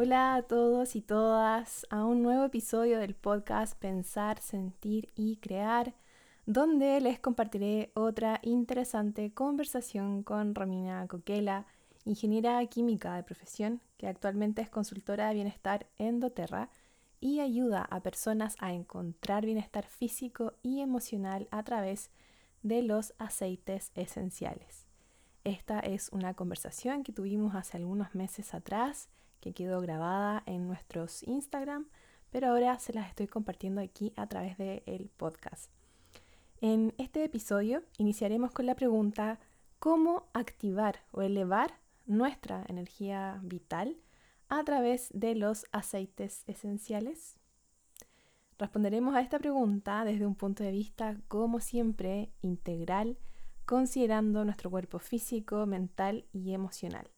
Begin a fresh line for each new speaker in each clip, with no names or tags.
Hola a todos y todas a un nuevo episodio del podcast Pensar, Sentir y Crear, donde les compartiré otra interesante conversación con Romina Coquela, ingeniera química de profesión, que actualmente es consultora de bienestar en doTERRA y ayuda a personas a encontrar bienestar físico y emocional a través de los aceites esenciales. Esta es una conversación que tuvimos hace algunos meses atrás, que quedó grabada en nuestros Instagram, pero ahora se las estoy compartiendo aquí a través del podcast. En este episodio iniciaremos con la pregunta ¿cómo activar o elevar nuestra energía vital a través de los aceites esenciales? Responderemos a esta pregunta desde un punto de vista, como siempre, integral, considerando nuestro cuerpo físico, mental y emocional.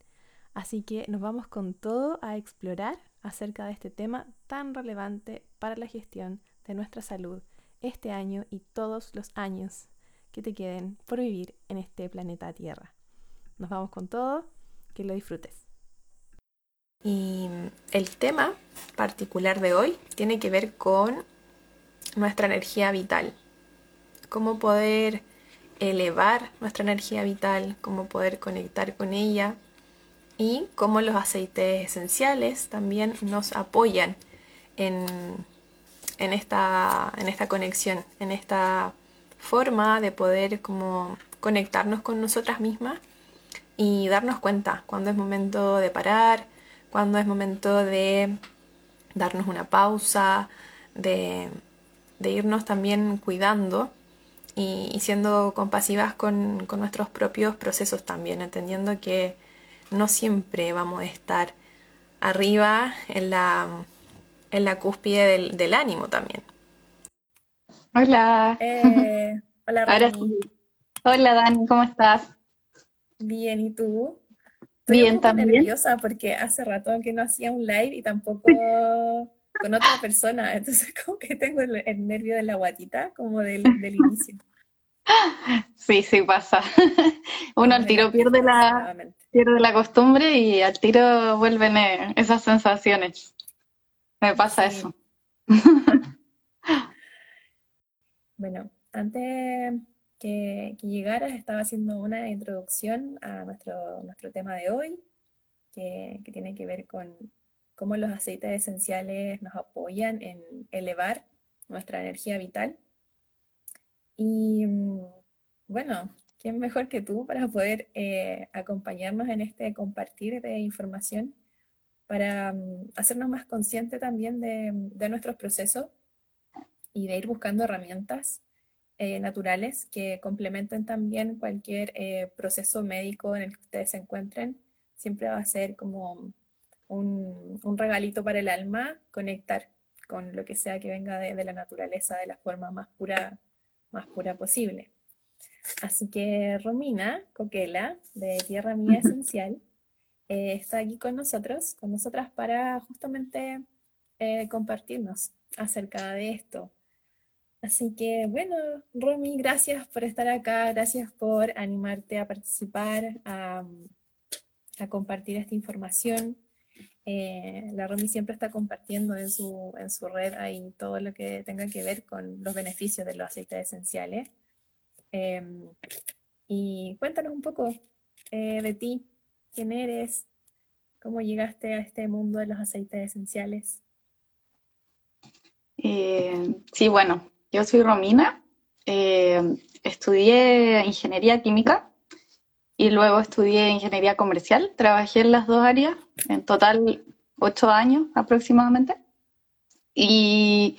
Así que nos vamos con todo a explorar acerca de este tema tan relevante para la gestión de nuestra salud este año y todos los años que te queden por vivir en este planeta Tierra. Nos vamos con todo, que lo disfrutes. Y el tema particular de hoy tiene que ver con nuestra energía vital. Cómo poder elevar nuestra energía vital, cómo poder conectar con ella y cómo los aceites esenciales también nos apoyan en, en, esta, en esta conexión, en esta forma de poder como conectarnos con nosotras mismas y darnos cuenta cuando es momento de parar, cuando es momento de darnos una pausa, de, irnos también cuidando y, siendo compasivas con, nuestros propios procesos también, entendiendo que no siempre vamos a estar arriba en la, en la cúspide del, ánimo también.
Hola.
Eh, hola,
Hola, Dani, ¿cómo estás?
Bien, ¿y tú?
Estoy Bien, un poco
nerviosa porque hace rato que no hacía un live y tampoco con otra persona, entonces como que tengo el, nervio de la guatita, como del, inicio.
Sí, sí pasa. Uno al tiro pierde la, pierde la costumbre y al tiro vuelven eh, esas sensaciones. Me pasa eso.
bueno, antes que, llegaras, estaba haciendo una introducción a nuestro, nuestro tema de hoy, que, tiene que ver con cómo los aceites esenciales nos apoyan en elevar nuestra energía vital. Y mm, bueno, ¿quién mejor que tú para poder eh, acompañarnos en este compartir de información, para mm, hacernos más conscientes también de, de, nuestros procesos y de ir buscando herramientas eh, naturales que complementen también cualquier eh, proceso médico en el que ustedes se encuentren. Siempre va a ser como un, un, regalito para el alma conectar con lo que sea que venga de, de, la naturaleza de la forma más pura, más pura posible. Así que Romina Coquela, de Tierra Mía Esencial, eh, está aquí con nosotros, con nosotras para justamente compartirnos acerca de esto, Así que bueno, Romy, gracias por estar acá, gracias por animarte a participar, a, compartir esta información. Eh, la Romy siempre está compartiendo en su, en su red ahí todo lo que tenga que ver con los beneficios de los aceites esenciales. Em, y cuéntanos un poco eh, de ti, quién eres, cómo llegaste a este mundo de los aceites esenciales.
Eh, sí, bueno, yo soy Romina, eh, estudié ingeniería química y luego estudié ingeniería comercial. Trabajé en las dos áreas, en total ocho años aproximadamente. Y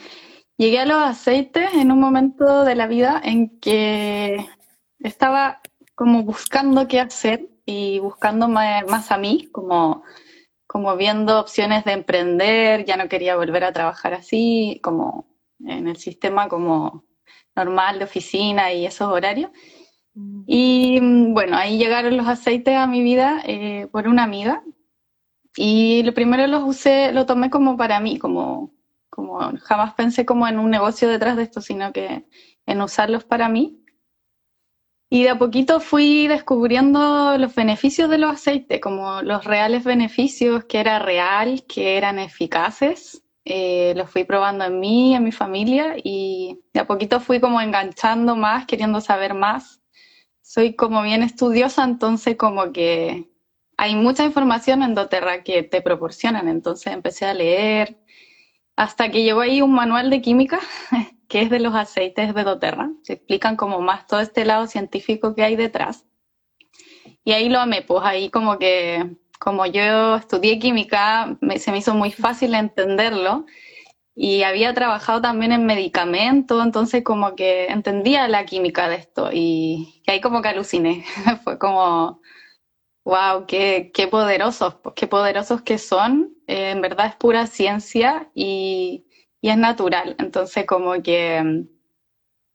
llegué a los aceites en un momento de la vida en que estaba como buscando qué hacer y buscando más a mí, como, como viendo opciones de emprender, ya no quería volver a trabajar así, como en el sistema como normal de oficina y esos horarios. Mm. Y mm, bueno, ahí llegaron los aceites a mi vida eh, por una amiga. Y lo primero los usé, lo tomé como para mí, como, como jamás pensé como en un negocio detrás de esto, sino que en usarlos para mí. Y de a poquito fui descubriendo los beneficios de los aceites, como los reales beneficios, que era real, que eran eficaces. Eh, los fui probando en mí, en mi familia, y de a poquito fui como enganchando más, queriendo saber más. Soy como bien estudiosa, entonces como que hay mucha información en doTERRA que te proporcionan, entonces empecé a leer, hasta que llegó ahí un manual de química que es de los aceites de doTERRA. Se explican como más todo este lado científico que hay detrás. Y ahí lo amé, pues ahí como que, como yo estudié química, se me hizo muy fácil entenderlo. Y había trabajado también en medicamentos, entonces como que entendía la química de esto y, ahí como que aluciné. Fue como, wow, qué, qué poderosos, qué poderosos que son eh, en verdad es pura ciencia y, es natural. Entonces, como que mm,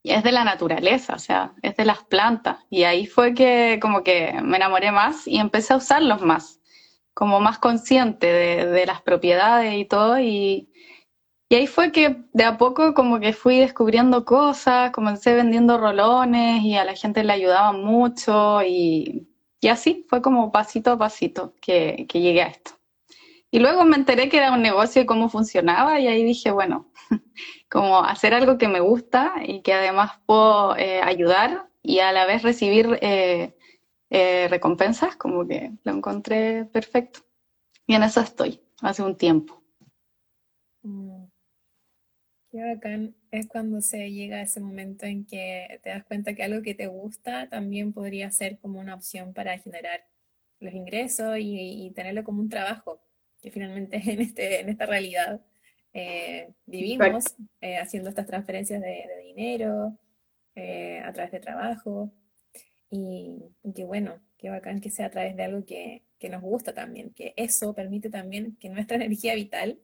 es de la naturaleza, o sea, es de las plantas. Y ahí fue que como que me enamoré más y empecé a usarlos más, como más consciente de, las propiedades y todo. Y, y, ahí fue que de a poco como que fui descubriendo cosas, comencé vendiendo rolones y a la gente le ayudaba mucho y, y así fue como pasito a pasito que, que llegué a esto. Y luego me enteré que era un negocio y cómo funcionaba y ahí dije, bueno, como hacer algo que me gusta y que además puedo eh, ayudar y a la vez recibir eh, eh, recompensas, como que lo encontré perfecto. Y en eso estoy, hace un tiempo.
Mm. Qué bacán es cuando se llega a ese momento en que te das cuenta que algo que te gusta también podría ser como una opción para generar los ingresos y tenerlo como un trabajo que finalmente en, este, en esta realidad eh, vivimos eh, haciendo estas transferencias de, dinero eh, a través de trabajo. Y, que bueno, qué bacán que sea a través de algo que, que nos gusta también, que eso permite también que nuestra energía vital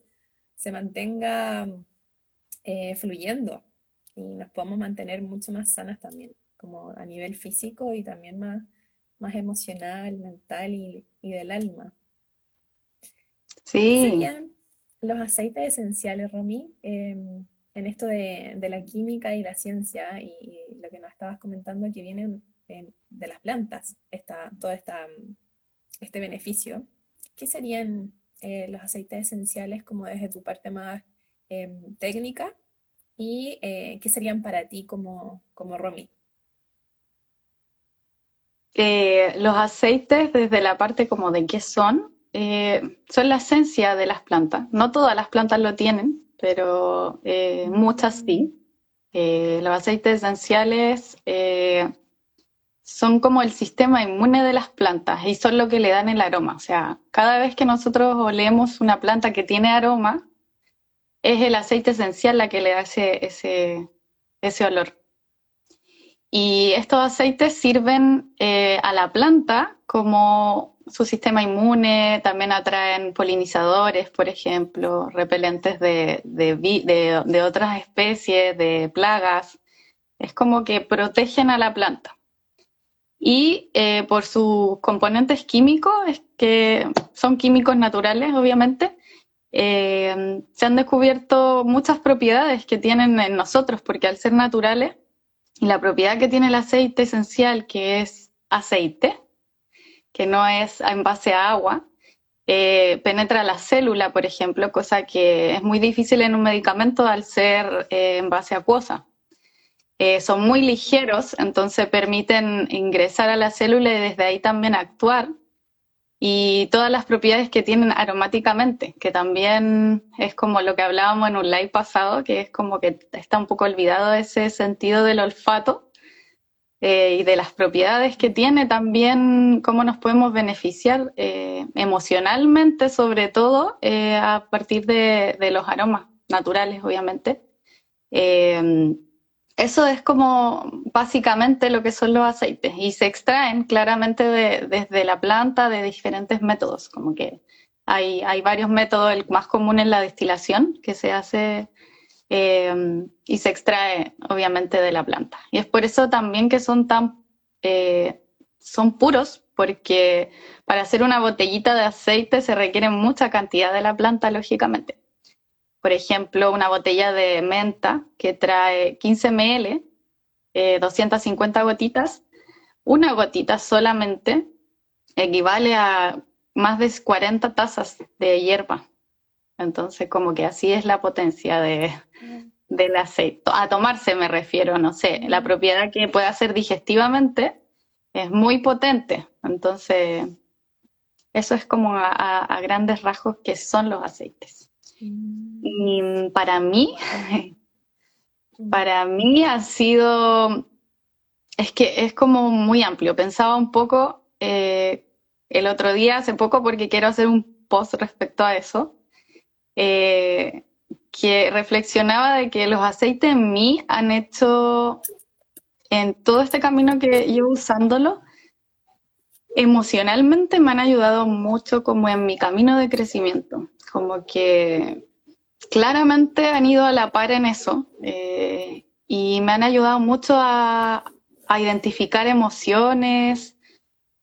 se mantenga fluyendo y nos podamos mantener mucho más sanas también, como a nivel físico y también más, más emocional, mental y, y del alma.
Sí.
Serían los aceites esenciales, Romy, em, en esto de, la química y la ciencia y, lo que nos estabas comentando que vienen de las plantas, esta, todo esta, este beneficio. ¿Qué serían eh, los aceites esenciales como desde tu parte más em, técnica y eh, qué serían para ti como, como Romy?
Eh, los aceites desde la parte como de qué son, eh, son la esencia de las plantas. No todas las plantas lo tienen, pero eh, muchas sí. Los aceites esenciales son como el sistema inmune de las plantas y son lo que le dan el aroma. O sea, cada vez que nosotros olemos una planta que tiene aroma, es el aceite esencial la que le da ese, ese, olor. Y estos aceites sirven a la planta como su sistema inmune, también atraen polinizadores, por ejemplo, repelentes de, de, otras especies, de plagas. Es como que protegen a la planta. Y eh, por sus componentes químicos, es que son químicos naturales, obviamente, eh, se han descubierto muchas propiedades que tienen en nosotros, porque al ser naturales, la propiedad que tiene el aceite esencial, que es aceite, que no es en base a agua, eh, penetra la célula, por ejemplo, cosa que es muy difícil en un medicamento al ser eh, en base acuosa. Eh, son muy ligeros, entonces permiten ingresar a la célula y desde ahí también actuar. Y todas las propiedades que tienen aromáticamente, que también es como lo que hablábamos en un live pasado, que es como que está un poco olvidado ese sentido del olfato, eh, y de las propiedades que tiene también, cómo nos podemos beneficiar eh, emocionalmente, sobre todo eh, a partir de, los aromas naturales, obviamente. Eso es como básicamente lo que son los aceites y se extraen claramente desde la planta de diferentes métodos, como que hay, hay varios métodos, el más común es la destilación, que se hace eh, y se extrae obviamente de la planta. Y es por eso también que son tan, eh, son puros, porque para hacer una botellita de aceite se requiere mucha cantidad de la planta, lógicamente. Por ejemplo, una botella de menta que trae 15 ml, 250 gotitas, una gotita solamente equivale a más de 40 tazas de hierba. Entonces, como que así es la potencia de, del aceite. A tomarse me refiero, no sé, la propiedad que puede hacer digestivamente es muy potente. Entonces, eso es como a, grandes rasgos que son los aceites. Y para mí, para mí ha sido, es que es como muy amplio. Pensaba un poco eh, el otro día, hace poco, porque quiero hacer un post respecto a eso, eh, que reflexionaba de que los aceites en mí han hecho, en todo este camino que llevo usándolo, emocionalmente me han ayudado mucho como en mi camino de crecimiento, como que claramente han ido a la par en eso eh, y me han ayudado mucho a, identificar emociones,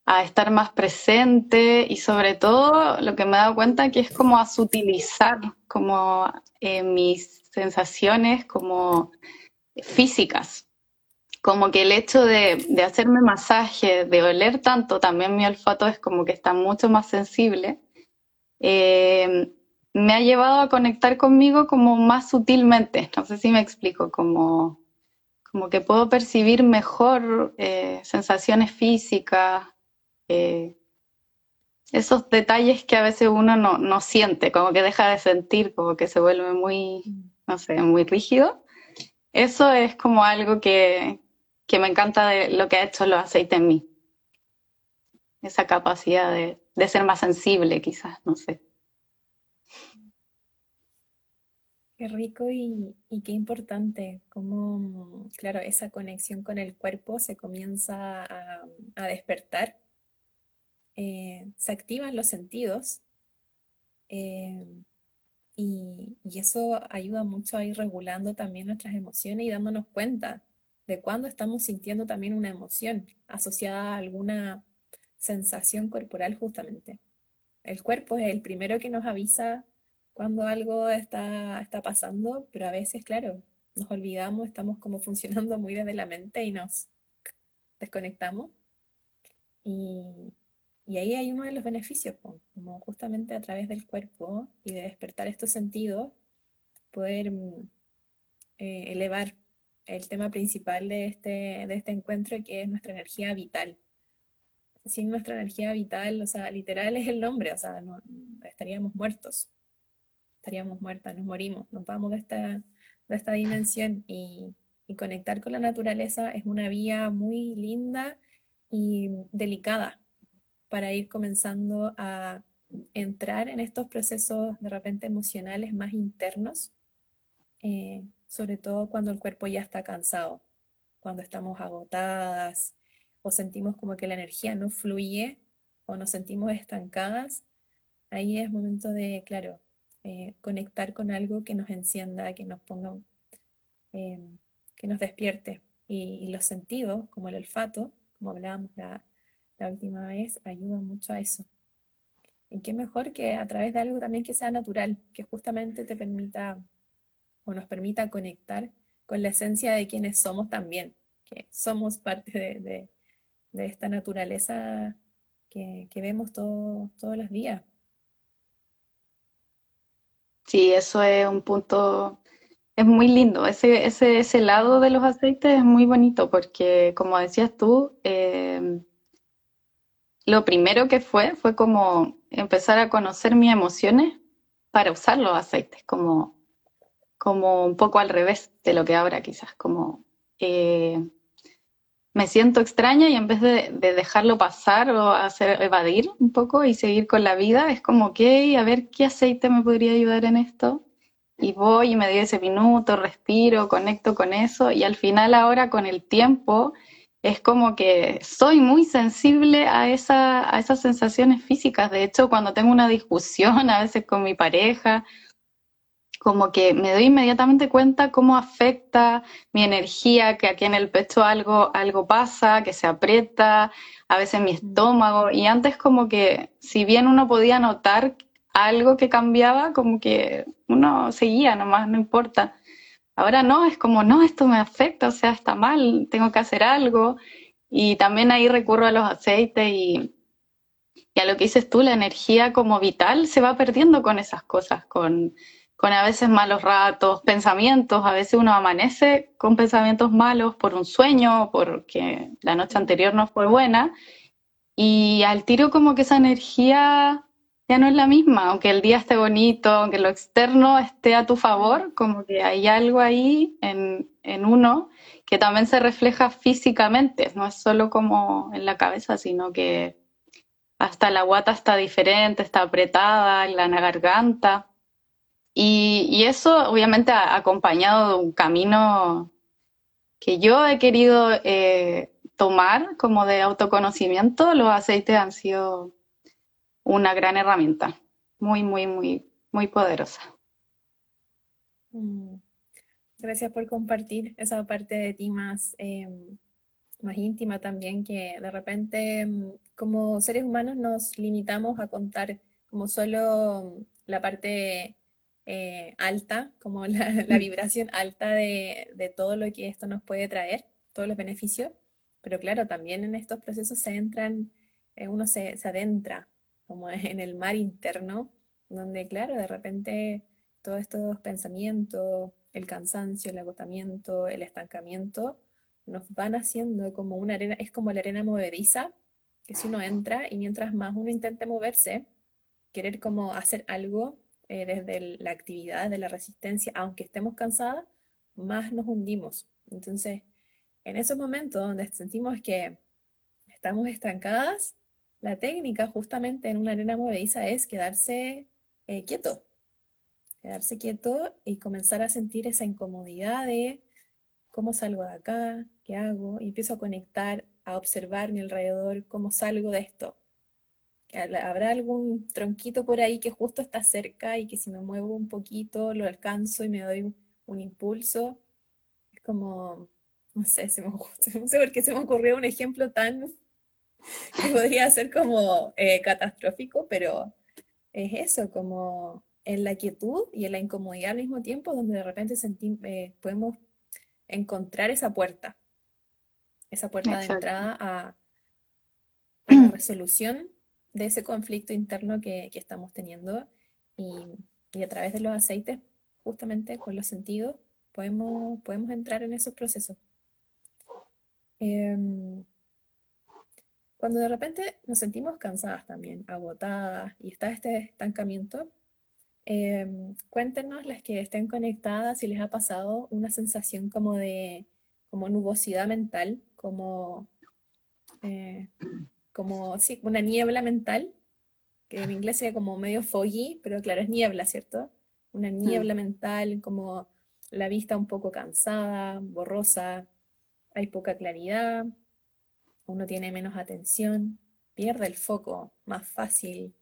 a estar más presente y sobre todo lo que me he dado cuenta que es como a sutilizar como eh, mis sensaciones como físicas, como que el hecho de, hacerme masaje, de oler tanto, también mi olfato es como que está mucho más sensible, eh, me ha llevado a conectar conmigo como más sutilmente, no sé si me explico, como, como que puedo percibir mejor eh, sensaciones físicas, eh, esos detalles que a veces uno no, no siente, como que deja de sentir, como que se vuelve muy, no sé, muy rígido. Eso es como algo que, que me encanta de lo que ha hecho los aceites en mí. Esa capacidad de, ser más sensible, quizás, no sé.
Qué rico y, qué importante, cómo, claro, esa conexión con el cuerpo se comienza a, despertar, eh, se activan los sentidos eh, y, y, eso ayuda mucho a ir regulando también nuestras emociones y dándonos cuenta de cuando estamos sintiendo también una emoción asociada a alguna sensación corporal justamente. El cuerpo es el primero que nos avisa cuando algo está, está pasando, pero a veces, claro, nos olvidamos, estamos como funcionando muy desde la mente y nos desconectamos. Y, ahí hay uno de los beneficios, como justamente a través del cuerpo y de despertar estos sentidos, poder mm, eh, elevar el tema principal de este, de este encuentro, que es nuestra energía vital. Sin nuestra energía vital, o sea, literal es el nombre, o sea, no, estaríamos muertos, estaríamos muertas, nos morimos, nos vamos de esta, de esta dimensión. Y, y conectar con la naturaleza es una vía muy linda y delicada para ir comenzando a entrar en estos procesos de repente emocionales más internos, eh, sobre todo cuando el cuerpo ya está cansado, cuando estamos agotadas o sentimos como que la energía no fluye o nos sentimos estancadas, ahí es momento de, claro, eh, conectar con algo que nos encienda, que nos ponga, em, que nos despierte. Y, los sentidos, como el olfato, como hablábamos la, la última vez, ayudan mucho a eso. Y qué mejor que a través de algo también que sea natural, que justamente te permita o nos permita conectar con la esencia de quienes somos también, que somos parte de, esta naturaleza que, vemos todos los días.
Sí, eso es un punto, es muy lindo. Ese, ese, ese lado de los aceites es muy bonito porque, como decías tú, eh, lo primero que fue fue como empezar a conocer mis emociones para usar los aceites, como como un poco al revés de lo que ahora quizás, como eh, me siento extraña y en vez de, dejarlo pasar o hacer evadir un poco y seguir con la vida, es como, ok, a ver qué aceite me podría ayudar en esto. Y voy y me doy ese minuto, respiro, conecto con eso y al final ahora con el tiempo es como que soy muy sensible a, a esas sensaciones físicas. De hecho, cuando tengo una discusión a veces con mi pareja como que me doy inmediatamente cuenta cómo afecta mi energía, que aquí en el pecho algo, algo pasa, que se aprieta, a veces mi estómago, y antes como que si bien uno podía notar algo que cambiaba, como que uno seguía nomás, no importa. Ahora no, es como, no, esto me afecta, o sea, está mal, tengo que hacer algo. Y también ahí recurro a los aceites y, y a lo que dices tú, la energía como vital se va perdiendo con esas cosas, con, con a veces malos ratos, pensamientos, a veces uno amanece con pensamientos malos por un sueño, porque la noche anterior no fue buena, y al tiro como que esa energía ya no es la misma, aunque el día esté bonito, aunque lo externo esté a tu favor, como que hay algo ahí en, en uno que también se refleja físicamente, no es solo como en la cabeza, sino que hasta la guata está diferente, está apretada, en la garganta. Y, eso obviamente acompañado de un camino que yo he querido eh, tomar como de autoconocimiento. Los aceites han sido una gran herramienta, muy, muy, muy, muy poderosa.
Mm. Gracias por compartir esa parte de ti más, em, más íntima también, que de repente em, como seres humanos nos limitamos a contar como solo la parte eh, alta, como la, mm. vibración alta de, todo lo que esto nos puede traer, todos los beneficios. Pero claro, también en estos procesos se entran, eh, uno se, se, adentra como en el mar interno, donde claro, de repente todos estos pensamientos, el cansancio, el agotamiento, el estancamiento, nos van haciendo como una arena, es como la arena movediza, que si uno entra y mientras más uno intente moverse, querer como hacer algo, eh, desde la actividad, de la resistencia, aunque estemos cansadas, más nos hundimos. Entonces, en esos momentos donde sentimos que estamos estancadas, la técnica justamente en una arena movediza es quedarse eh, quieto, quedarse quieto y comenzar a sentir esa incomodidad de cómo salgo de acá, qué hago, y empiezo a conectar, a observar mi alrededor, cómo salgo de esto, habrá algún tronquito por ahí que justo está cerca y que si me muevo un poquito lo alcanzo y me doy un, impulso. Es como, no sé, se me, no sé por qué se me ocurrió un ejemplo tan que podría ser como eh, catastrófico, pero es eso, como en la quietud y en la incomodidad al mismo tiempo, donde de repente eh, podemos encontrar esa puerta, esa puerta de entrada a, a la resolución de ese conflicto interno que, estamos teniendo y, a través de los aceites, justamente con los sentidos, podemos, podemos entrar en esos procesos. Em, cuando de repente nos sentimos cansadas también, agotadas y está este estancamiento, em, cuéntenos las que estén conectadas si les ha pasado una sensación como de como nubosidad mental, como eh, como, sí, una niebla mental, que en inglés sería como medio foggy, pero claro, es niebla, ¿cierto? Una niebla mental, como la vista un poco cansada, borrosa, hay poca claridad, uno tiene menos atención, pierde el foco más fácil,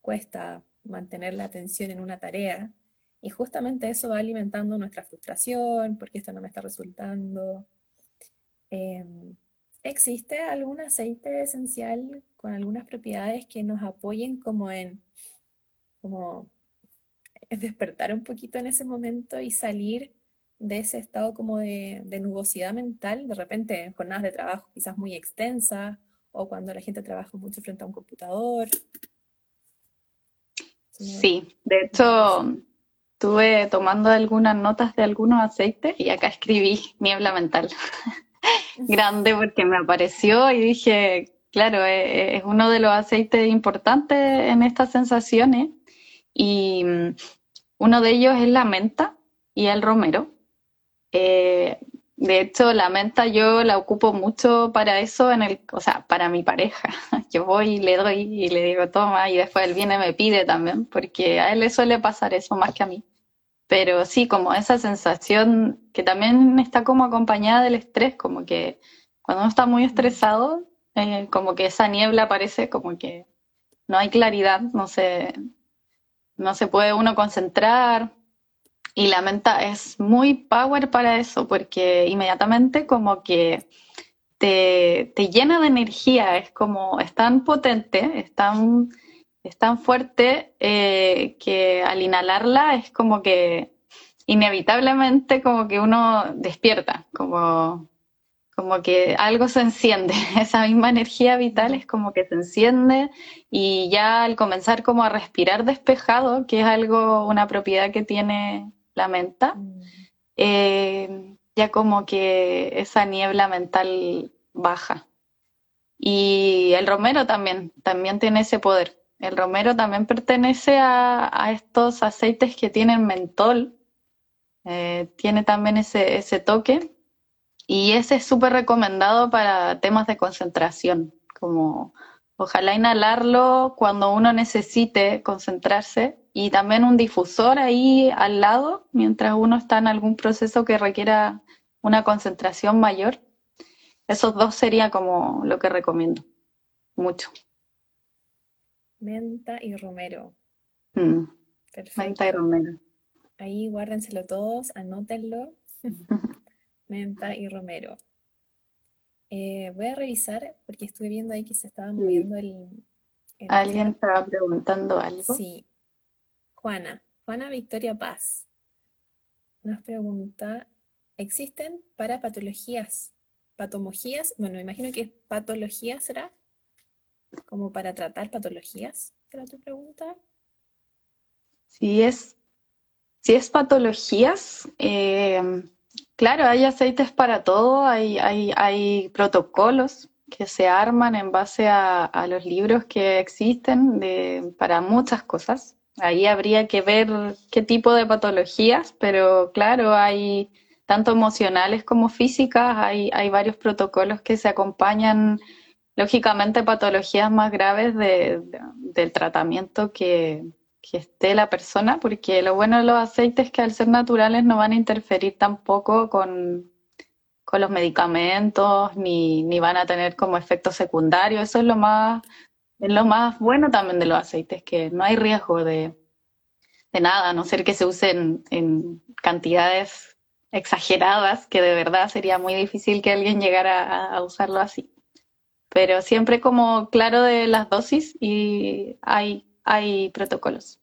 cuesta mantener la atención en una tarea. Y justamente eso va alimentando nuestra frustración, porque esto no me está resultando. Em, ¿Existe algún aceite esencial con algunas propiedades que nos apoyen como en como despertar un poquito en ese momento y salir de ese estado como de, nubosidad mental, de repente en jornadas de trabajo quizás muy extensas o cuando la gente trabaja mucho frente a un computador?
Sí, de hecho estuve tomando algunas notas de algunos aceites y acá escribí niebla mental. grande porque me apareció y dije, claro, e, e, es uno de los aceites importantes en estas sensaciones y mm, uno de ellos es la menta y el romero. Eh, de hecho, la menta yo la ocupo mucho para eso, en el, o sea, para mi pareja. Yo voy y le doy y le digo, toma, y después él viene y me pide también, porque a él le suele pasar eso más que a mí. Pero sí, como esa sensación que también está como acompañada del estrés, como que cuando uno está muy estresado, eh, como que esa niebla aparece, como que no hay claridad, no se, no se puede uno concentrar. Y la menta es muy power para eso, porque inmediatamente como que te, te llena de energía, es como, es tan potente, es tan es tan fuerte eh, que al inhalarla es como que inevitablemente como que uno despierta, como, como que algo se enciende, esa misma energía vital es como que se enciende y ya al comenzar como a respirar despejado, que es algo, una propiedad que tiene la menta, mm. eh, ya como que esa niebla mental baja. Y el romero también, también tiene ese poder. El romero también pertenece a, estos aceites que tienen mentol, eh, tiene también ese, ese toque y ese es súper recomendado para temas de concentración, como ojalá inhalarlo cuando uno necesite concentrarse y también un difusor ahí al lado mientras uno está en algún proceso que requiera una concentración mayor. Esos dos sería como lo que recomiendo mucho.
Menta y romero.
Mm. Menta y romero.
Ahí guárdenselo todos, anótenlo. menta y romero. Eh, voy a revisar porque estuve viendo ahí que se estaba moviendo el...
¿Alguien estaba preguntando algo?
Sí. Juana, Juana Victoria Paz nos pregunta, ¿existen para patologías, patomogías? Bueno, me imagino que patología será, como para tratar patologías, ¿será tu pregunta?
Si es, si es patologías, eh, Claro, hay aceites para todo, hay, hay, hay protocolos que se arman en base a, los libros que existen de, para muchas cosas. Ahí habría que ver qué tipo de patologías, pero claro, hay tanto emocionales como físicas, hay, hay varios protocolos que se acompañan, lógicamente, patologías más graves del tratamiento que, que esté la persona, porque lo bueno de los aceites es que al ser naturales no van a interferir tampoco con, con los medicamentos, ni, ni, van a tener como efecto secundario. Eso es lo más, es lo más bueno también de los aceites, que no hay riesgo de, de nada, a no ser que se usen en cantidades exageradas, que de verdad sería muy difícil que alguien llegara a usarlo así. Pero siempre como claro de las dosis y hay hay protocolos.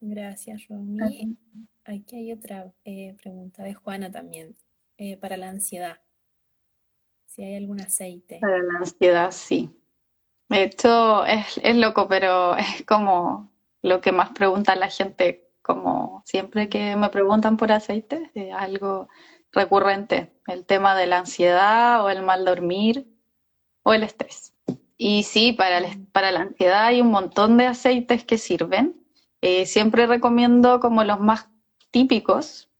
Gracias, Romy. Aquí hay otra eh, pregunta de Juana también, eh, para la ansiedad. Si hay algún aceite.
Para la ansiedad, sí. Esto es, es loco, pero es como lo que más pregunta la gente, como siempre que me preguntan por aceite, es algo recurrente, el tema de la ansiedad o el mal dormir o el estrés. Y sí, para, para la ansiedad hay un montón de aceites que sirven. Eh, siempre recomiendo como los más típicos,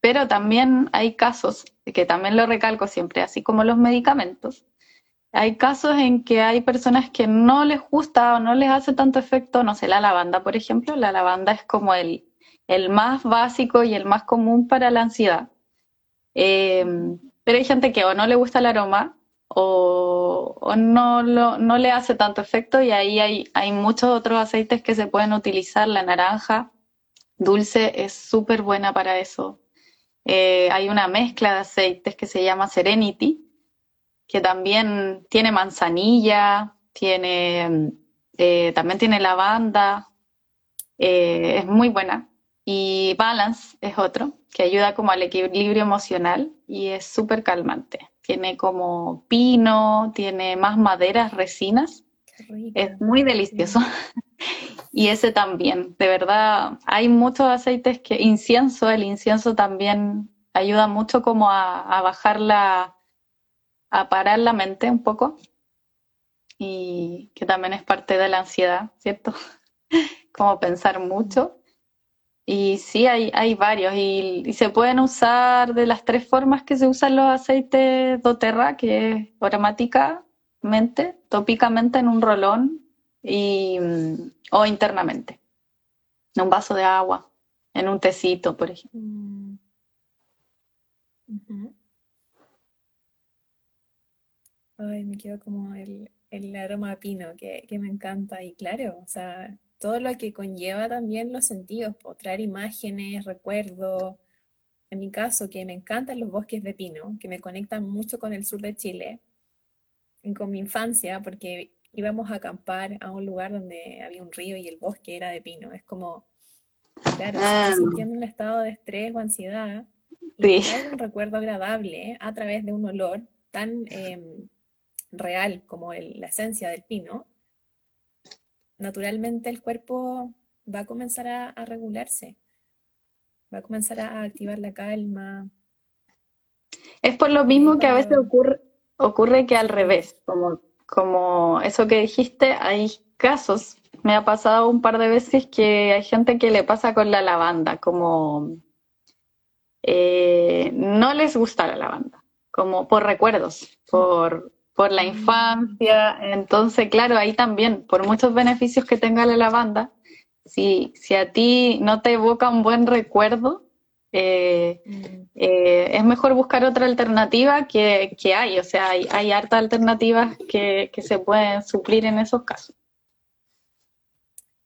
pero también hay casos, que también lo recalco siempre, así como los medicamentos. Hay casos en que hay personas que no les gusta o no les hace tanto efecto, no sé, la lavanda, por ejemplo. La lavanda es como el, el más básico y el más común para la ansiedad. Eh, pero hay gente que o no le gusta el aroma o, no, le hace tanto efecto y ahí hay, muchos otros aceites que se pueden utilizar. La naranja dulce es súper buena para eso. Eh, hay una mezcla de aceites que se llama Serenity, que también tiene manzanilla, tiene, eh, también tiene lavanda, es muy buena. Y Balance es otro, que ayuda como al equilibrio emocional y es súper calmante tiene como pino, tiene más maderas, resinas. Es muy delicioso. y ese también, de verdad, hay muchos aceites que, incienso, el incienso también ayuda mucho como a, bajar la, a parar la mente un poco. Y que también es parte de la ansiedad, ¿cierto? como pensar mucho. Y sí, hay, hay varios y, se pueden usar de las tres formas que se usan los aceites doTERRA, que es aromáticamente, tópicamente en un rolón y, o internamente, en un vaso de agua, en un tecito, por ejemplo. Mm.
Ay, me quedo como el, el aroma pino, que, que me encanta. Y claro, o sea, todo lo que conlleva también los sentidos, traer imágenes, recuerdos. En mi caso, que me encantan los bosques de pino, que me conectan mucho con el sur de Chile, y con mi infancia, porque íbamos a acampar a un lugar donde había un río y el bosque era de pino. Es como, claro, ah. sintiendo un estado de estrés o ansiedad, Y un recuerdo agradable a través de un olor tan em, real como la esencia del pino, naturalmente el cuerpo va a comenzar a, regularse, va a comenzar a activar la calma.
Es por lo mismo que a veces ocurre, ocurre que al revés, como, como eso que dijiste, hay casos, me ha pasado un par de veces que hay gente que le pasa con la lavanda, como eh, no les gusta la lavanda, como por recuerdos, por, por la infancia. Entonces, claro, ahí también, por muchos beneficios que tenga la lavanda, si, si a ti no te evoca un buen recuerdo, eh, mm. eh, es mejor buscar otra alternativa que, hay. O sea, hay, hay hartas alternativas que, que, se pueden suplir en esos casos.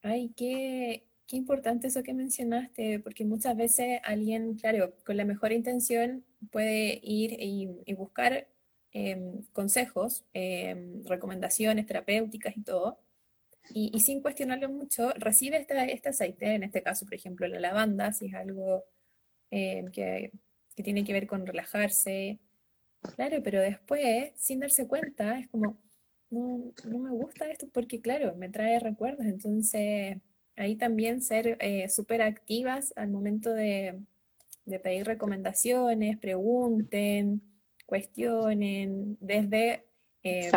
Ay, qué, qué importante eso que mencionaste, porque muchas veces alguien, claro, con la mejor intención puede ir y buscar Em, consejos, em, recomendaciones terapéuticas y todo, y, sin cuestionarlo mucho, recibe este, este, aceite, en este caso, por ejemplo, la lavanda, si es algo em, que, que, tiene que ver con relajarse, claro, pero después, sin darse cuenta, es como, no, no me gusta esto porque, claro, me trae recuerdos, entonces ahí también ser eh, súper activas al momento de, de pedir recomendaciones, pregunten, cuestionen, desde eh,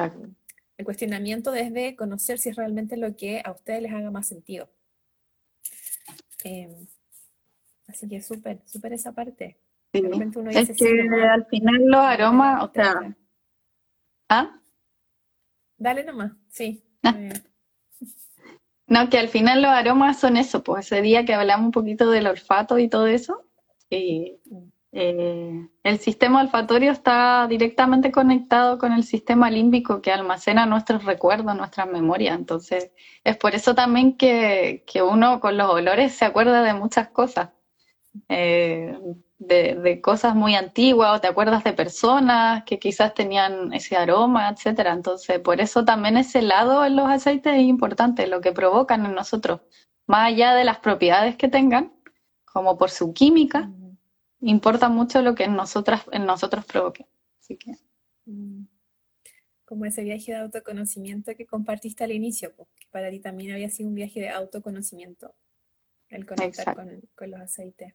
el cuestionamiento, desde conocer si es realmente lo que a ustedes les haga más sentido. Em, así que súper, súper esa parte.
es que al final los aromas, o sea... ¿Ah?
Dale nomás, sí.
Ah. No, que al final los aromas son eso, pues ese día que hablamos un poquito del olfato y todo eso, y mm. Eh, el sistema olfatorio está directamente conectado con el sistema límbico que almacena nuestros recuerdos, nuestras memorias. Entonces, es por eso también que, uno con los olores se acuerda de muchas cosas, eh, de, cosas muy antiguas, o te acuerdas de personas que quizás tenían ese aroma, etcétera. Entonces, por eso también ese lado en los aceites es importante, lo que provocan en nosotros, más allá de las propiedades que tengan, como por su química importa mucho lo que en, nosotras, en nosotros provoque. Así que. Mm.
Como ese viaje de autoconocimiento que compartiste al inicio, que para ti también había sido un viaje de autoconocimiento, el conectar con, los aceites.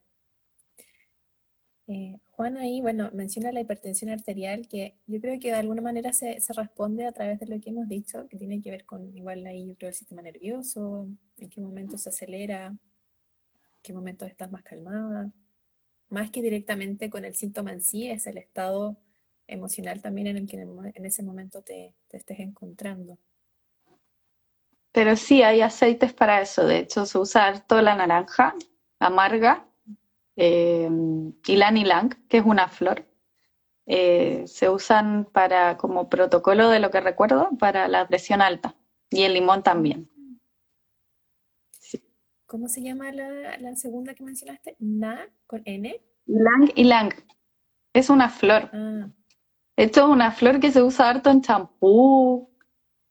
Eh, Juan ahí, bueno, menciona la hipertensión arterial, que yo creo que de alguna manera se, responde a través de lo que hemos dicho, que tiene que ver con igual ahí, yo creo, el sistema nervioso, en qué momento se acelera, en qué momento estás más calmada más que directamente con el síntoma en sí, es el estado emocional también en el que en ese momento te, estés encontrando.
Pero sí, hay aceites para eso. De hecho, se usa harto la naranja amarga eh, y la nilang, que es una flor. Eh, se usan para como protocolo de lo que recuerdo para la presión alta y el limón también.
¿Cómo se llama la, segunda que mencionaste? Na con N.
Lang y Lang. Es una flor. Ah. Esto es una flor que se usa harto en champú,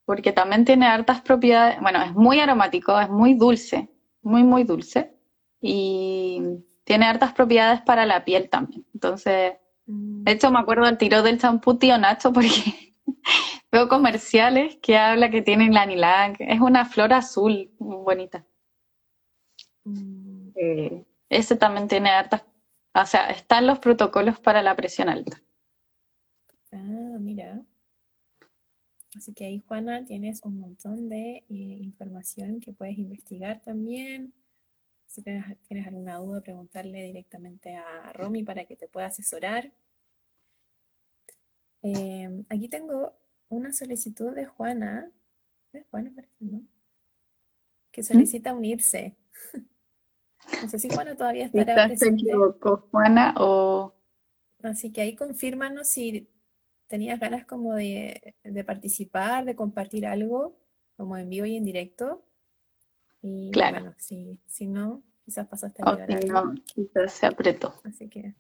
porque también tiene hartas propiedades. Bueno, es muy aromático, es muy dulce, muy, muy dulce. Y tiene hartas propiedades para la piel también. Entonces, mm. de hecho, me acuerdo del tiro del champú Tío Nacho porque veo comerciales que habla que tienen la Nilang. Es una flor azul muy bonita. Mm. Eh, ese también tiene hartas, o sea, están los protocolos para la presión alta.
Ah, mira. Así que ahí, Juana, tienes un montón de eh, información que puedes investigar también. Si tienes, alguna duda, preguntarle directamente a Romy para que te pueda asesorar. Eh, aquí tengo una solicitud de Juana, ¿de Juana parece, no? Que solicita unirse. No sé si Juana todavía estará
presente. se equivocó, Juana, o...
Así que ahí confírmanos si tenías ganas como de, participar, de compartir algo, como en vivo y en directo. Y claro. bueno, si, si no, quizás pasaste a
si no, quizás se apretó.
Así que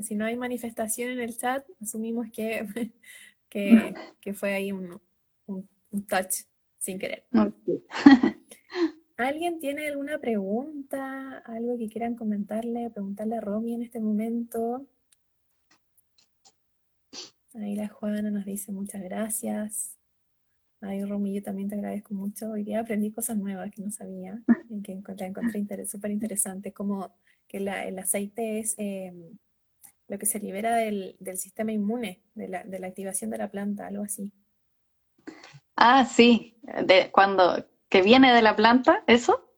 si, no hay manifestación en el chat, asumimos que, que, fue ahí un, touch sin querer. ¿Alguien tiene alguna pregunta, algo que quieran comentarle, preguntarle a Romy en este momento? Ahí la Juana nos dice muchas gracias. Ay, Romy, yo también te agradezco mucho. Hoy día aprendí cosas nuevas que no sabía y que la encontré súper interesante, como que el aceite es em, lo que se libera del, sistema inmune, de la, activación de la planta, algo así.
Ah, sí, cuando que viene de la planta, ¿eso?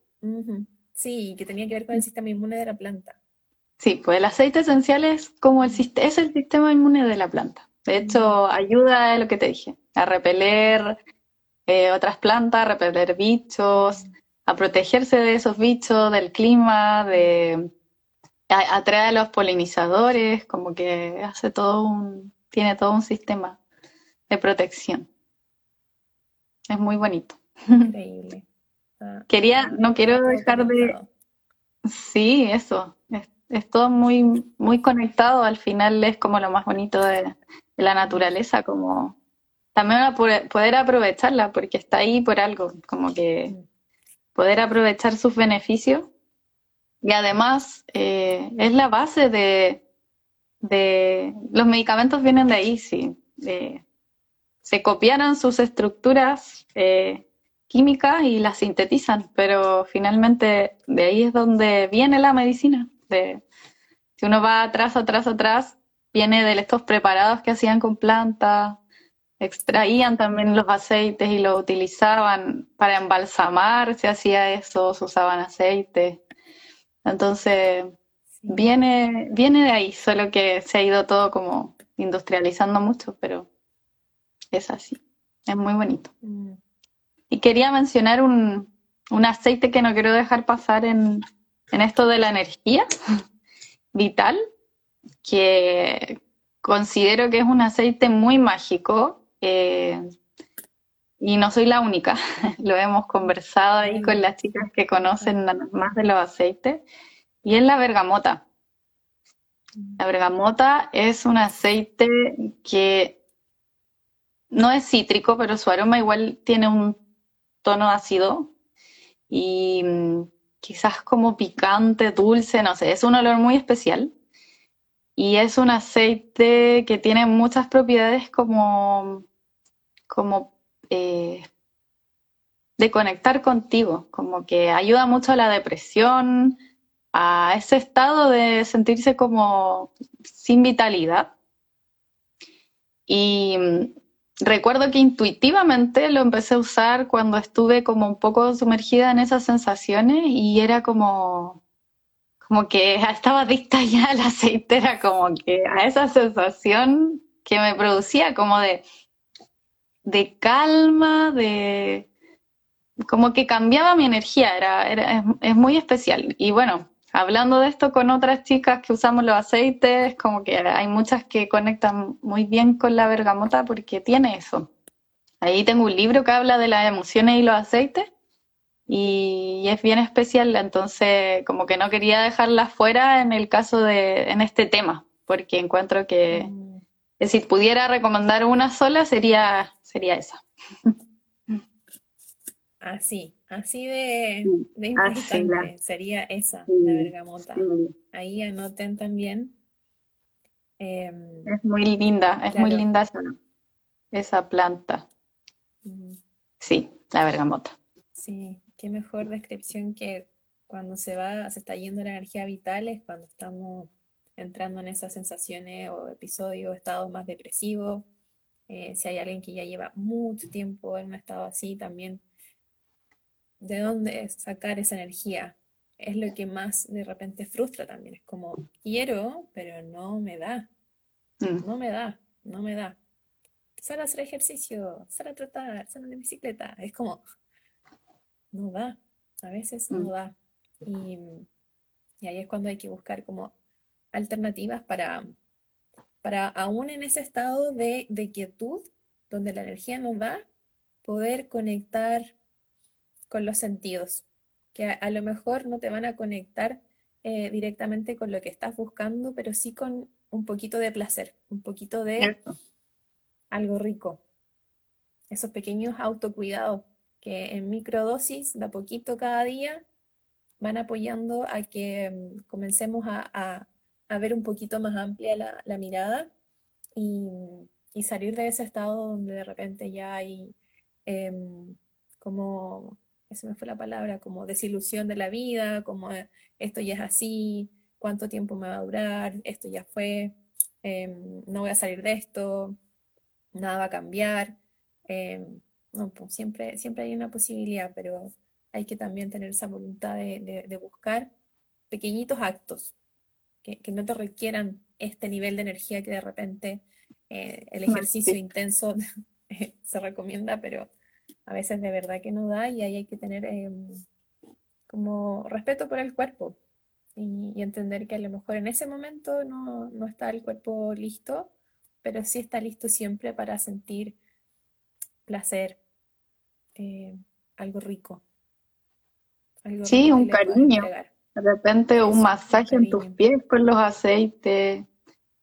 Sí, que tenía que ver con el sistema inmune de la planta.
Sí, pues el aceite esencial es como el, es el sistema inmune de la planta. De hecho, ayuda a lo que te dije, a repeler eh, otras plantas, a repeler bichos, a protegerse de esos bichos, del clima, de atraer a los polinizadores, como que hace todo un, tiene todo un sistema de protección. Es muy bonito.
Increíble.
Quería, no quiero dejar de... Sí, eso. Es, todo muy, muy conectado. Al final es como lo más bonito de, la naturaleza, como también poder aprovecharla, porque está ahí por algo, como que poder aprovechar sus beneficios. Y además eh, es la base de, de, Los medicamentos vienen de ahí, sí. se copiaron sus estructuras eh, químicas y las sintetizan, pero finalmente de ahí es donde viene la medicina. Si uno va atrás, atrás, atrás, viene de estos preparados que hacían con plantas, extraían también los aceites y los utilizaban para embalsamar, se hacía eso, se usaban aceite. Entonces, viene, viene de ahí, solo que se ha ido todo como industrializando mucho, pero es así, es muy bonito. Mm. Y quería mencionar un, aceite que no quiero dejar pasar en, esto de la energía vital, que considero que es un aceite muy mágico. Eh, y no soy la única, lo hemos conversado ahí con las chicas que conocen más de los aceites, y es la bergamota. La bergamota es un aceite que no es cítrico, pero su aroma igual tiene un tono ácido y mm, quizás como picante, dulce, no sé, es un olor muy especial. Y es un aceite que tiene muchas propiedades como, como eh, de conectar contigo, como que ayuda mucho a la depresión, a ese estado de sentirse como sin vitalidad. Y mm, recuerdo que intuitivamente lo empecé a usar cuando estuve como un poco sumergida en esas sensaciones y era como, como que estaba adicta ya al aceite, era como que a esa sensación que me producía como de, de calma, de como que cambiaba mi energía, era, era es muy especial. Y bueno, hablando de esto con otras chicas que usamos los aceites, como que hay muchas que conectan muy bien con la bergamota porque tiene eso. Ahí tengo un libro que habla de las emociones y los aceites y es bien especial, entonces como que no quería dejarla fuera en el caso de, en este tema, porque encuentro que, que si pudiera recomendar una sola sería, sería esa.
Así, así de, importante sería esa, la bergamota. Ahí anoten también.
Em, es muy linda, es muy linda esa, planta. Sí, la bergamota.
Sí, qué mejor descripción que cuando se va, se está yendo la energía vital es cuando estamos entrando en esas sensaciones o episodios, estados más depresivos. Eh, si hay alguien que ya lleva mucho tiempo en un estado así, también de dónde sacar esa energía. Es lo que más de repente frustra también. Es como, quiero, pero no me da. Mm. No me da, no me da. Sal a hacer ejercicio, sal a trotar, sal a la bicicleta. Es como, no da. A veces no mm. da. Y, ahí es cuando hay que buscar como alternativas para, para aún en ese estado de, de quietud, donde la energía no da, poder conectar con los sentidos, que a, lo mejor no te van a conectar eh, directamente con lo que estás buscando, pero sí con un poquito de placer, un poquito de algo rico. Esos pequeños autocuidados que en microdosis, de a poquito cada día, van apoyando a que mm, comencemos a, ver un poquito más amplia la, mirada y, salir de ese estado donde de repente ya hay em, como, esa me fue la palabra, como desilusión de la vida, como eh, esto ya es así, cuánto tiempo me va a durar, esto ya fue, em, no voy a salir de esto, nada va a cambiar. Em, no, pues siempre, siempre hay una posibilidad, pero hay que también tener esa voluntad de, buscar pequeñitos actos que, no te requieran este nivel de energía que de repente eh, el ejercicio intenso se recomienda, pero a veces de verdad que no da y ahí hay que tener em, como respeto por el cuerpo y, entender que a lo mejor en ese momento no, no está el cuerpo listo, pero sí está listo siempre para sentir placer, eh, algo rico.
sí, un cariño. De repente un masaje en tus pies con los aceites,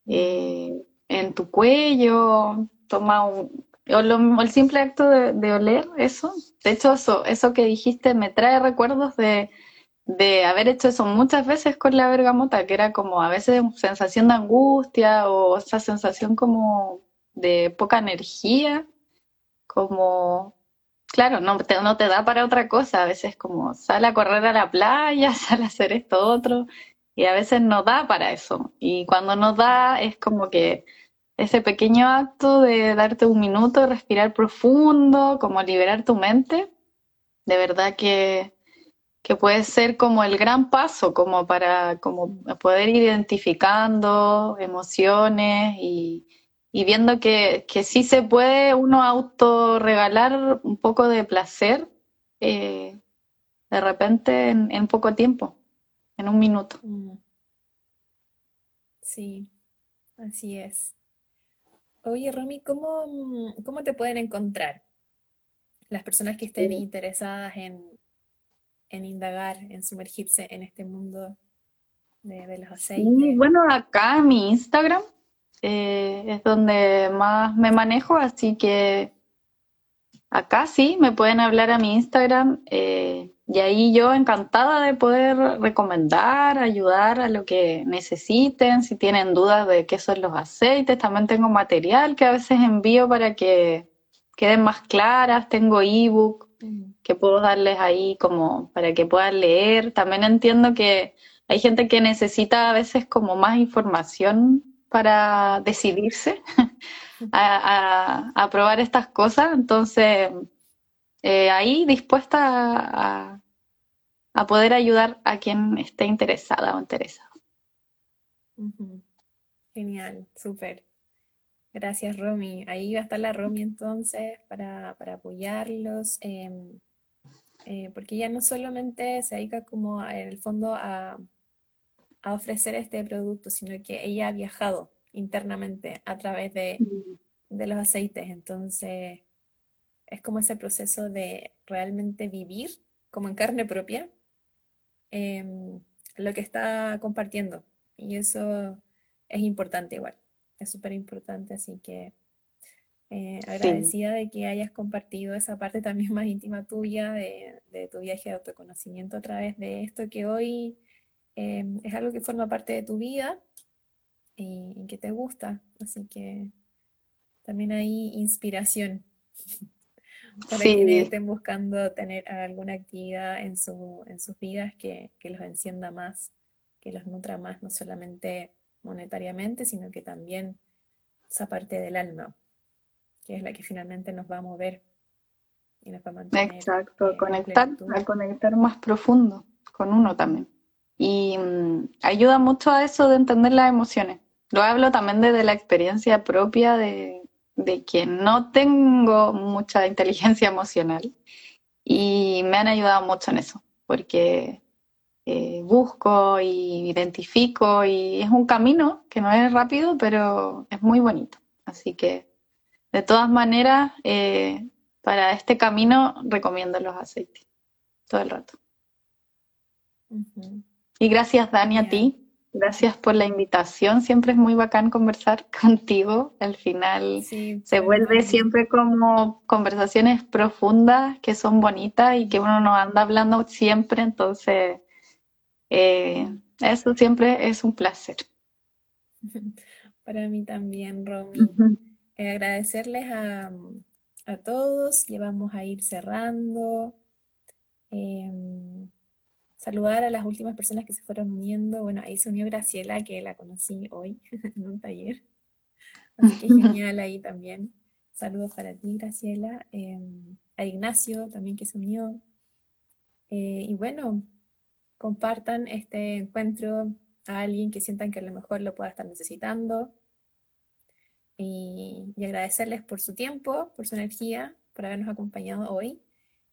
eh, en tu cuello, toma un... O, el simple acto de, oler eso. De hecho, eso, eso que dijiste me trae recuerdos de, de haber hecho eso muchas veces con la bergamota, que era como a veces sensación de angustia o esa sensación como de poca energía, como claro, no te, no te da para otra cosa, a veces como sale a correr a la playa, sale a hacer esto otro, y a veces no da para eso. Y cuando no da es como que ese pequeño acto de darte un minuto, respirar profundo, como liberar tu mente, de verdad que, que puede ser como el gran paso, como para como poder ir identificando emociones y, y viendo que, que sí se puede uno autorregalar un poco de placer eh, de repente en, poco tiempo, en un minuto. Mm.
Sí, así es. Oye, Romy, ¿cómo, ¿cómo te pueden encontrar las personas que estén interesadas en, en indagar, en sumergirse en este mundo de, los aceites?
bueno, acá en mi Instagram eh, es donde más me manejo, así que acá sí, me pueden hablar a mi Instagram eh, y ahí yo encantada de poder recomendar, ayudar a lo que necesiten, si tienen dudas de qué son los aceites, también tengo material que a veces envío para que queden más claras, tengo ebook que puedo darles ahí como para que puedan leer, también entiendo que hay gente que necesita a veces como más información para decidirse a, probar estas cosas. Entonces, eh, ahí dispuesta a, poder ayudar a quien esté interesada o interesado.
Genial, súper. Gracias, Romy. Ahí va a estar la Romy entonces para, apoyarlos, em, eh, porque ella no solamente se dedica como en el fondo a, a ofrecer este producto, sino que ella ha viajado internamente a través de, mm. los aceites. Entonces, es como ese proceso de realmente vivir como en carne propia em, lo que está compartiendo. Y eso es importante igual, es súper importante, así que eh, agradecida de que hayas compartido esa parte también más íntima tuya de, de, tu viaje de autoconocimiento a través de esto que hoy Em, es algo que forma parte de tu vida y, que te gusta. Así que también hay inspiración para quienes estén buscando tener alguna actividad en, su, en sus vidas que, que, los encienda más, que los nutra más, no solamente monetariamente, sino que también esa parte del alma, que es la que finalmente nos va a mover y nos va a mantener.
Exacto, conectar, a conectar más profundo con uno también. Y mm, ayuda mucho a eso de entender las emociones. Lo hablo también desde la experiencia propia de, de que no tengo mucha inteligencia emocional y me han ayudado mucho en eso, porque eh, busco y identifico y es un camino que no es rápido, pero es muy bonito. Así que, de todas maneras, eh, para este camino recomiendo los aceites todo el rato. Y gracias, Dani, a ti Gracias por la invitación. Siempre es muy bacán conversar contigo. Al final se vuelve siempre como conversaciones profundas que son bonitas y que uno no anda hablando siempre. Entonces, eh, eso siempre es un placer.
Para mí también, Romy. Eh, agradecerles a, a, todos. Llevamos a ir cerrando. Em, saludar a las últimas personas que se fueron uniendo. Bueno, ahí se unió Graciela, que la conocí hoy en un taller. Así que genial ahí también. Saludos para ti, Graciela. Em, a Ignacio también que se unió. Eh, y bueno, compartan este encuentro a alguien que sientan que a lo mejor lo pueda estar necesitando. Y, y agradecerles por su tiempo, por su energía, por habernos acompañado hoy,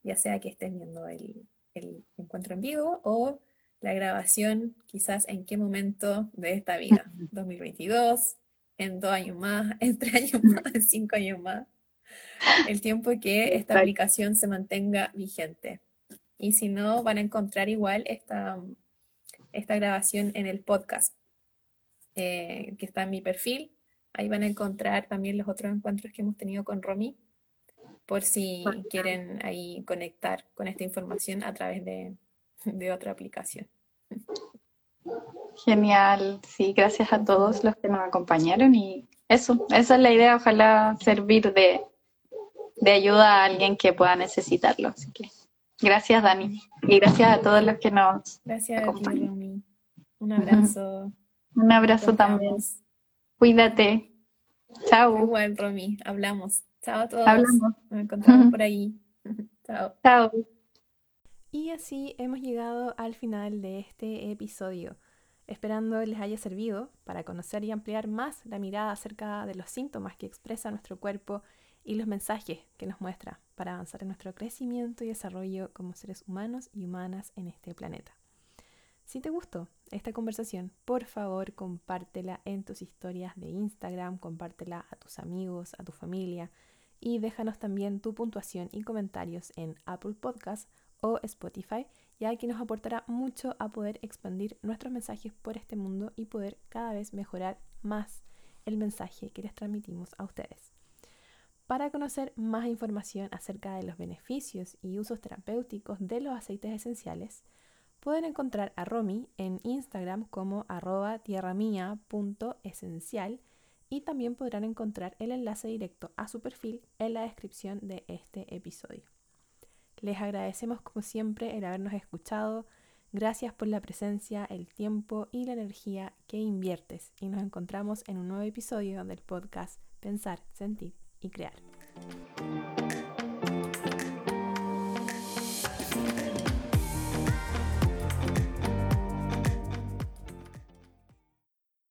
ya sea que estén viendo el, el encuentro en vivo o la grabación quizás en qué momento de esta vida, 2022, en dos años más, en tres años más, en cinco años más, el tiempo que esta aplicación se mantenga vigente. Y si no, van a encontrar igual esta, esta grabación en el podcast eh, que está en mi perfil. Ahí van a encontrar también los otros encuentros que hemos tenido con Romy por si quieren ahí conectar con esta información a través de, otra aplicación.
Genial, sí, gracias a todos los que nos acompañaron y eso, esa es la idea, ojalá servir de, ayuda a alguien que pueda necesitarlo. Así que gracias Dani y gracias a todos los que nos
Gracias acompañan. a ti, Un abrazo.
Un abrazo también. Cuídate. Chao.
Igual, Romy, hablamos. Chao a todos. Hablamos. Nos encontramos por ahí. Chao.
Chao.
Y así hemos llegado al final de este episodio, esperando les haya servido para conocer y ampliar más la mirada acerca de los síntomas que expresa nuestro cuerpo y los mensajes que nos muestra para avanzar en nuestro crecimiento y desarrollo como seres humanos y humanas en este planeta. Si te gustó esta conversación, por favor compártela en tus historias de Instagram, compártela a tus amigos, a tu familia, y déjanos también tu puntuación y comentarios en Apple Podcast o Spotify, ya que nos aportará mucho a poder expandir nuestros mensajes por este mundo y poder cada vez mejorar más el mensaje que les transmitimos a ustedes. Para conocer más información acerca de los beneficios y usos terapéuticos de los aceites esenciales, pueden encontrar a Romy en Instagram como arroba y también podrán encontrar el enlace directo a su perfil en la descripción de este episodio. Les agradecemos como siempre el habernos escuchado. Gracias por la presencia, el tiempo y la energía que inviertes y nos encontramos en un nuevo episodio del podcast Pensar, Sentir y Crear.